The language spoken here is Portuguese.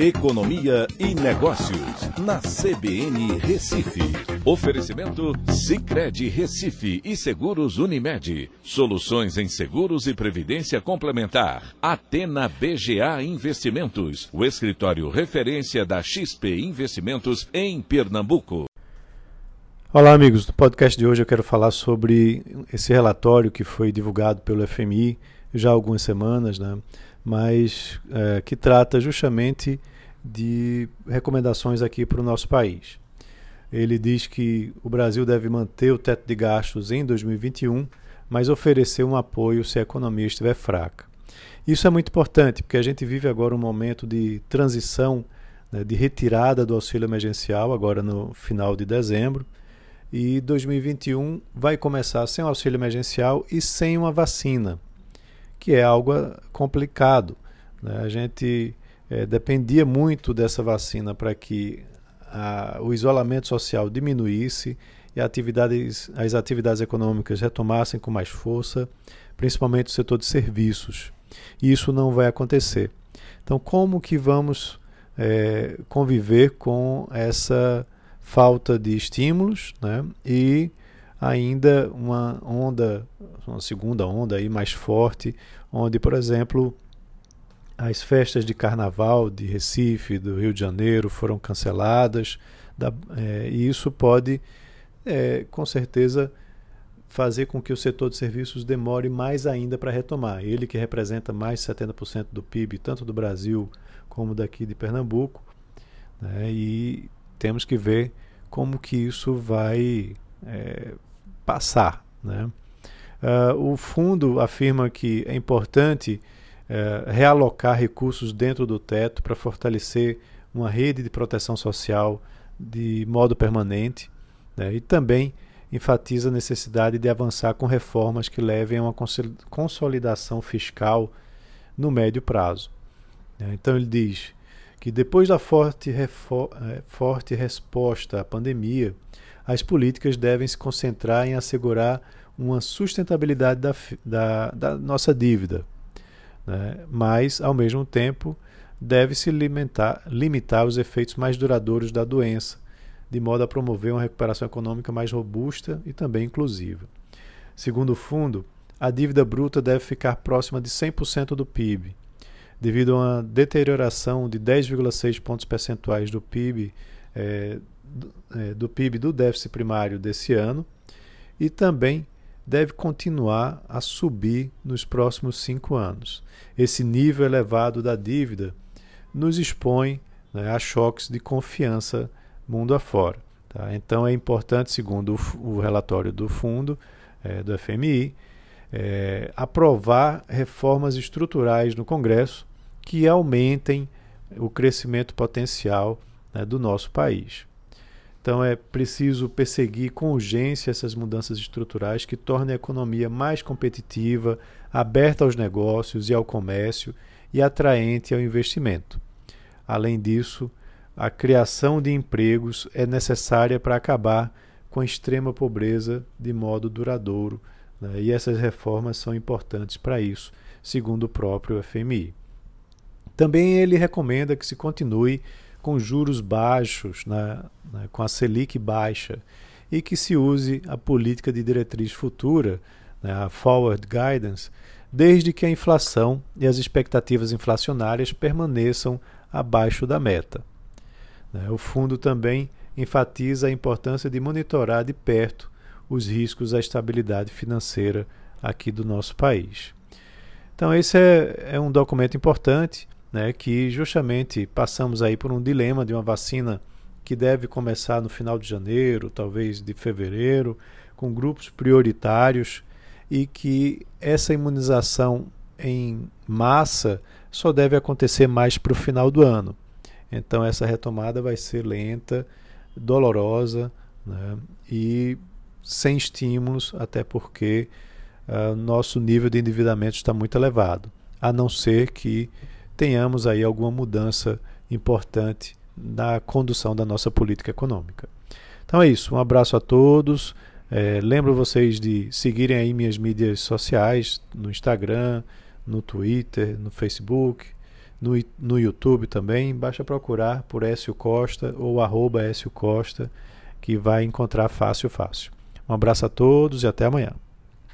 Economia e Negócios, na CBN Recife. Oferecimento Cicred Recife e Seguros Unimed. Soluções em seguros e previdência complementar. Atena BGA Investimentos, o escritório referência da XP Investimentos em Pernambuco. Olá, amigos. No podcast de hoje eu quero falar sobre esse relatório que foi divulgado pelo FMI já há algumas semanas, né? Mas é, que trata justamente de recomendações aqui para o nosso país. Ele diz que o Brasil deve manter o teto de gastos em 2021, mas oferecer um apoio se a economia estiver fraca. Isso é muito importante, porque a gente vive agora um momento de transição, né, de retirada do auxílio emergencial, agora no final de dezembro, e 2021 vai começar sem o auxílio emergencial e sem uma vacina que é algo ah, complicado. Né? A gente é, dependia muito dessa vacina para que a, o isolamento social diminuísse e atividades, as atividades econômicas retomassem com mais força, principalmente o setor de serviços. E isso não vai acontecer. Então, como que vamos é, conviver com essa falta de estímulos né? e ainda uma onda, uma segunda onda aí mais forte, onde, por exemplo, as festas de carnaval de Recife, do Rio de Janeiro foram canceladas, da, é, e isso pode, é, com certeza, fazer com que o setor de serviços demore mais ainda para retomar. Ele que representa mais de 70% do PIB, tanto do Brasil como daqui de Pernambuco, né, e temos que ver como que isso vai é, passar. Né? Uh, o fundo afirma que é importante uh, realocar recursos dentro do teto para fortalecer uma rede de proteção social de modo permanente né? e também enfatiza a necessidade de avançar com reformas que levem a uma consolidação fiscal no médio prazo. Né? Então ele diz que depois da forte, eh, forte resposta à pandemia, as políticas devem se concentrar em assegurar uma sustentabilidade da, da, da nossa dívida, né? mas, ao mesmo tempo, deve-se limitar, limitar os efeitos mais duradouros da doença, de modo a promover uma recuperação econômica mais robusta e também inclusiva. Segundo o fundo, a dívida bruta deve ficar próxima de 100% do PIB, devido a uma deterioração de 10,6 pontos percentuais do PIB é, é, do PIB do déficit primário desse ano e também deve continuar a subir nos próximos cinco anos. Esse nível elevado da dívida nos expõe né, a choques de confiança mundo afora. Tá? Então é importante, segundo o, o relatório do fundo, é, do FMI, é, aprovar reformas estruturais no Congresso que aumentem o crescimento potencial né, do nosso país. Então é preciso perseguir com urgência essas mudanças estruturais que tornem a economia mais competitiva, aberta aos negócios e ao comércio e atraente ao investimento. Além disso, a criação de empregos é necessária para acabar com a extrema pobreza de modo duradouro, né? e essas reformas são importantes para isso, segundo o próprio FMI. Também ele recomenda que se continue com juros baixos, né, né, com a Selic baixa, e que se use a política de diretriz futura, né, a Forward Guidance, desde que a inflação e as expectativas inflacionárias permaneçam abaixo da meta. Né. O fundo também enfatiza a importância de monitorar de perto os riscos à estabilidade financeira aqui do nosso país. Então, esse é, é um documento importante né, que justamente passamos aí por um dilema de uma vacina que deve começar no final de janeiro, talvez de fevereiro, com grupos prioritários e que essa imunização em massa só deve acontecer mais para o final do ano. Então essa retomada vai ser lenta, dolorosa né, e sem estímulos, até porque uh, nosso nível de endividamento está muito elevado, a não ser que tenhamos aí alguma mudança importante na condução da nossa política econômica. Então é isso, um abraço a todos. É, lembro vocês de seguirem aí minhas mídias sociais no Instagram, no Twitter, no Facebook, No, no YouTube também, basta procurar por Écio Costa ou arroba Écio Costa, que vai encontrar fácil, fácil. Um abraço a todos e até amanhã.